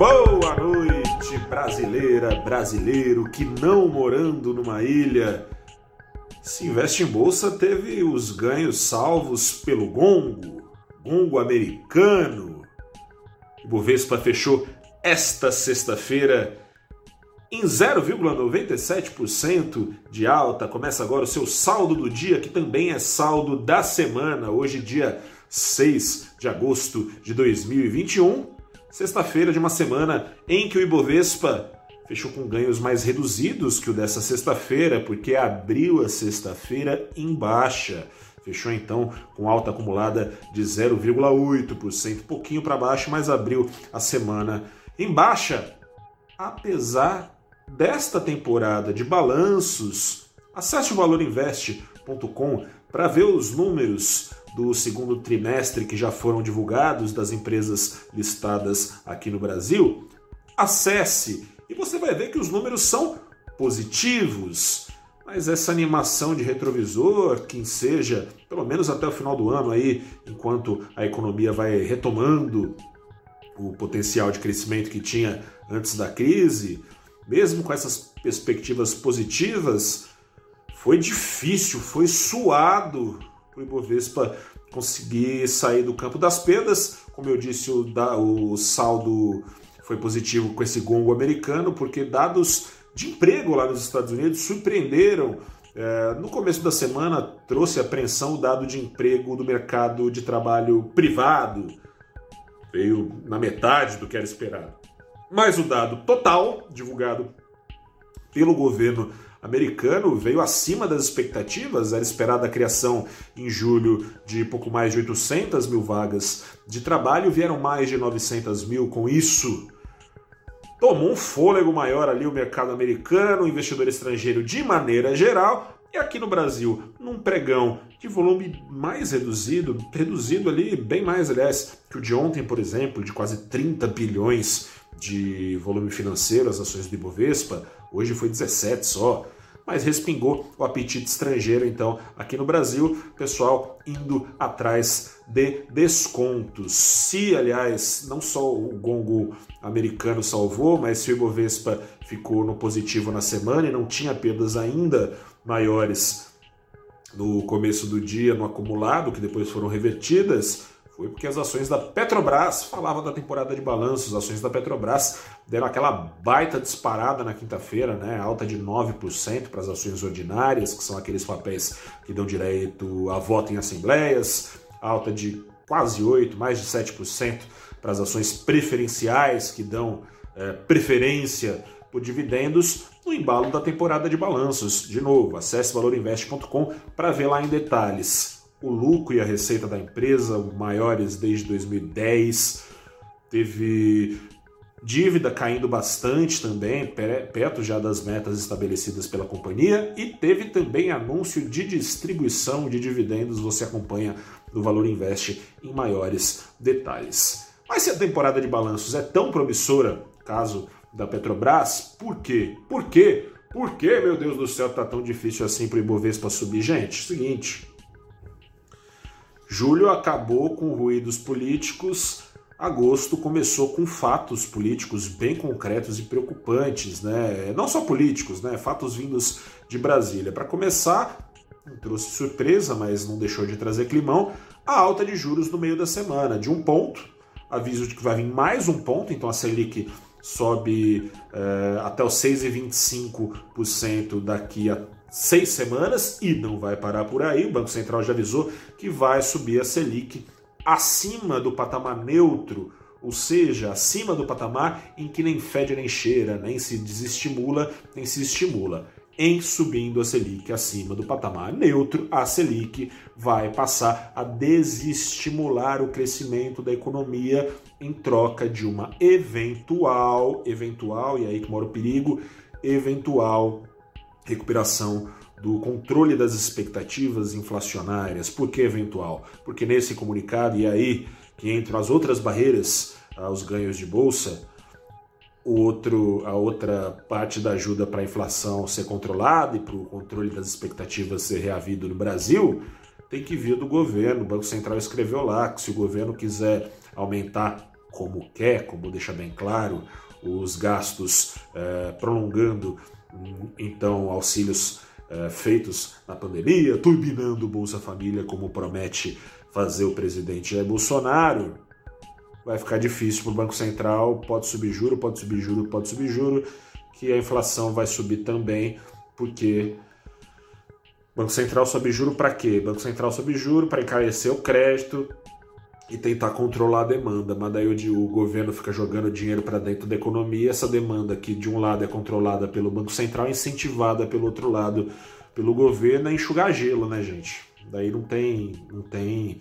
Boa noite, brasileira, brasileiro que não morando numa ilha se investe em bolsa teve os ganhos salvos pelo gongo, gongo americano. O Bovespa fechou esta sexta-feira em 0,97% de alta. Começa agora o seu saldo do dia, que também é saldo da semana. Hoje, dia 6 de agosto de 2021, sexta-feira de uma semana em que o Ibovespa fechou com ganhos mais reduzidos que o dessa sexta-feira, porque abriu a sexta-feira em baixa. Fechou então com alta acumulada de 0,8%, pouquinho para baixo, mas abriu a semana em baixa, apesar desta temporada de balanços. Acesse o valorinvest.com para ver os números do segundo trimestre que já foram divulgados das empresas listadas aqui no Brasil. Acesse e você vai ver que os números são positivos. Mas essa animação de retrovisor, quem seja, pelo menos até o final do ano aí, enquanto a economia vai retomando o potencial de crescimento que tinha antes da crise, mesmo com essas perspectivas positivas, foi difícil, foi suado para o Ibovespa conseguir sair do campo das perdas. Como eu disse, o, da, o saldo foi positivo com esse gongo americano, porque dados de emprego lá nos Estados Unidos surpreenderam. É, no começo da semana trouxe apreensão o dado de emprego do mercado de trabalho privado. Veio na metade do que era esperado. Mas o dado total, divulgado pelo governo americano, veio acima das expectativas. Era esperada a criação em julho de pouco mais de 800 mil vagas de trabalho, vieram mais de 900 mil. Com isso, tomou um fôlego maior ali o mercado americano, o investidor estrangeiro de maneira geral. E aqui no Brasil, num pregão de volume mais reduzido, reduzido ali, bem mais, aliás, que o de ontem, por exemplo, de quase 30 bilhões de volume financeiro, as ações do Ibovespa, hoje foi 17 só. Mas respingou o apetite estrangeiro, então, aqui no Brasil, pessoal indo atrás de descontos. Se, aliás, não só o gongo americano salvou, mas se o Ibovespa ficou no positivo na semana e não tinha perdas ainda maiores no começo do dia, no acumulado, que depois foram revertidas, foi porque as ações da Petrobras, falava da temporada de balanços, as ações da Petrobras deram aquela baita disparada na quinta-feira, né? alta de 9% para as ações ordinárias, que são aqueles papéis que dão direito a voto em assembleias, alta de quase 8%, mais de 7% para as ações preferenciais, que dão é, preferência por dividendos, no embalo da temporada de balanços. De novo, acesse valorinvest.com para ver lá em detalhes o lucro e a receita da empresa maiores desde 2010. Teve dívida caindo bastante também, perto já das metas estabelecidas pela companhia, e teve também anúncio de distribuição de dividendos. Você acompanha no Valor Invest em maiores detalhes. Mas se a temporada de balanços é tão promissora, caso da Petrobras, por quê? Por quê? Por que, meu Deus do céu, tá tão difícil assim para o Ibovespa subir? Gente, seguinte, Julho acabou com ruídos políticos, agosto começou com fatos políticos bem concretos e preocupantes, né? Não só políticos, né? Fatos vindos de Brasília. Para começar, trouxe surpresa, mas não deixou de trazer climão, a alta de juros no meio da semana, de um ponto, aviso de que vai vir mais um ponto, então a Selic sobe é, até os 6,25% daqui a seis semanas e não vai parar por aí. O Banco Central já avisou que vai subir a Selic acima do patamar neutro, ou seja, acima do patamar em que nem fede nem cheira, nem se desestimula, nem se estimula. Em subindo a Selic acima do patamar neutro, a Selic vai passar a desestimular o crescimento da economia em troca de uma eventual, eventual, e aí que mora o perigo, eventual recuperação do controle das expectativas inflacionárias. Por que eventual? Porque nesse comunicado, e aí que entram as outras barreiras aos ganhos de bolsa, o outro, a outra parte da ajuda para a inflação ser controlada e para o controle das expectativas ser reavido no Brasil, tem que vir do governo. O Banco Central escreveu lá que se o governo quiser aumentar como quer, como deixa bem claro, os gastos é, prolongando então auxílios é, feitos na pandemia, turbinando o Bolsa Família, como promete fazer o presidente Jair Bolsonaro, vai ficar difícil para o Banco Central, pode subir juro, pode subir juro, pode subir juro, que a inflação vai subir também, porque Banco Central sobe juro para quê? Banco Central sobe juro para encarecer o crédito e tentar controlar a demanda, mas daí o, o governo fica jogando dinheiro para dentro da economia, essa demanda que de um lado é controlada pelo Banco Central, incentivada pelo outro lado pelo governo, é enxugar gelo, né, gente? Daí não tem, não tem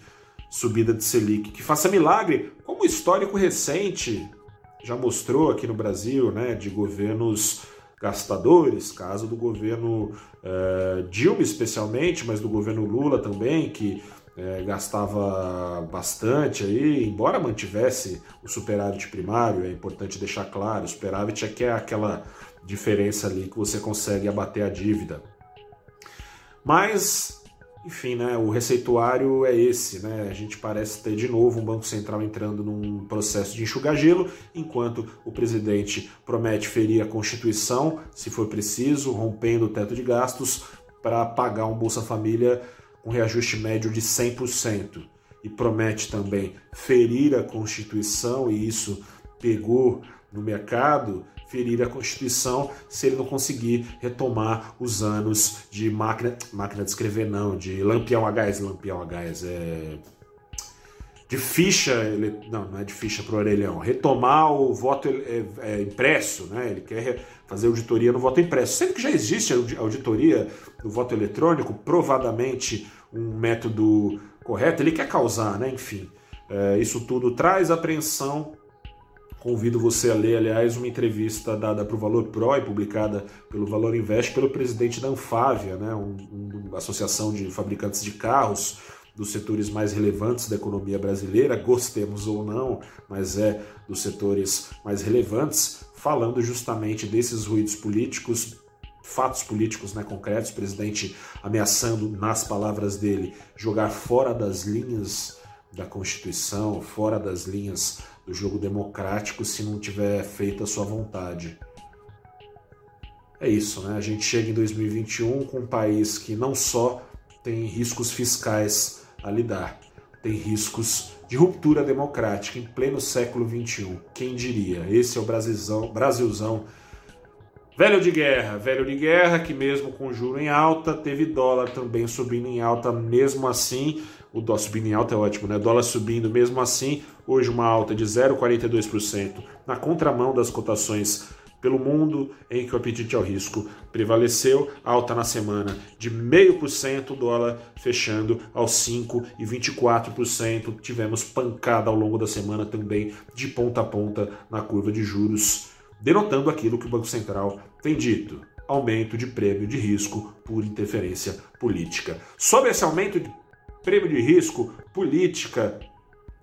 subida de Selic. Que faça milagre, como o histórico recente já mostrou aqui no Brasil, né, de governos gastadores, caso do governo eh, Dilma especialmente, mas do governo Lula também, que eh, gastava bastante aí, embora mantivesse o superávit primário, é importante deixar claro, o superávit é que é aquela diferença ali que você consegue abater a dívida. Mas enfim, né, o receituário é esse, né? A gente parece ter de novo um Banco Central entrando num processo de enxugar gelo, enquanto o presidente promete ferir a Constituição, se for preciso, rompendo o teto de gastos para pagar um Bolsa Família com reajuste médio de 100%. E promete também ferir a Constituição, e isso pegou no mercado, ferir a Constituição se ele não conseguir retomar os anos de máquina, máquina de escrever, não, de lampião a gás, lampião a gás, é, de ficha, não, não é de ficha para o orelhão, retomar o voto é, é, impresso, né? ele quer fazer auditoria no voto impresso, sendo que já existe auditoria do voto eletrônico, provadamente um método correto, ele quer causar, né? enfim, é, isso tudo traz apreensão Convido você a ler, aliás, uma entrevista dada para o Valor Pro e publicada pelo Valor Invest pelo presidente da Anfávia, né, um, uma associação de fabricantes de carros dos setores mais relevantes da economia brasileira, gostemos ou não, mas é dos setores mais relevantes, falando justamente desses ruídos políticos, fatos políticos né, concretos, o presidente ameaçando, nas palavras dele, jogar fora das linhas da Constituição, fora das linhas do jogo democrático se não tiver feita a sua vontade. É isso, né? A gente chega em 2021 com um país que não só tem riscos fiscais a lidar, tem riscos de ruptura democrática em pleno século XXI. Quem diria? Esse é o Brasilzão, Brasilzão velho de guerra, velho de guerra que mesmo com juro em alta, teve dólar também subindo em alta mesmo assim o dólar subindo em alta é ótimo, né? Dólar subindo mesmo assim, hoje uma alta de 0,42%, na contramão das cotações pelo mundo em que o apetite ao risco prevaleceu, alta na semana de 0,5%, dólar fechando aos 5,24%. Tivemos pancada ao longo da semana também de ponta a ponta na curva de juros, denotando aquilo que o Banco Central tem dito. Aumento de prêmio de risco por interferência política. Sobre esse aumento de prêmio de risco, política,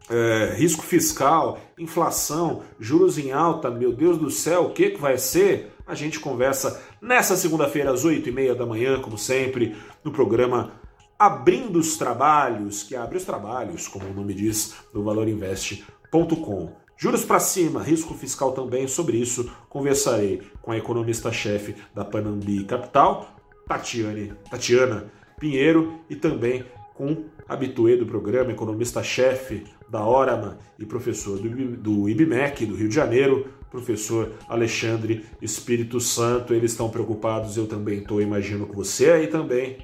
é, risco fiscal, inflação, juros em alta, meu Deus do céu, o que, que vai ser? A gente conversa nessa segunda-feira às 8h30 da manhã, como sempre, no programa Abrindo os Trabalhos, que abre os trabalhos, como o nome diz, no valorinvest.com. Juros para cima, risco fiscal também, sobre isso conversarei com a economista-chefe da Panambi Capital, Tatiane, Tatiana Pinheiro, e também com habituê do programa, economista-chefe da Orama e professor do, IBMEC do Rio de Janeiro, professor Alexandre Espírito Santo. Eles estão preocupados, eu também estou, imagino que você aí também.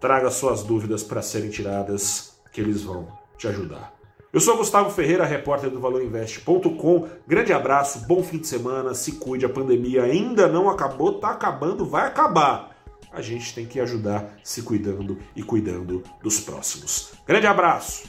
Traga suas dúvidas para serem tiradas, que eles vão te ajudar. Eu sou Gustavo Ferreira, repórter do ValorInvest.com. Grande abraço, bom fim de semana, se cuide, a pandemia ainda não acabou, tá acabando, vai acabar a gente tem que ajudar se cuidando e cuidando dos próximos. Grande abraço,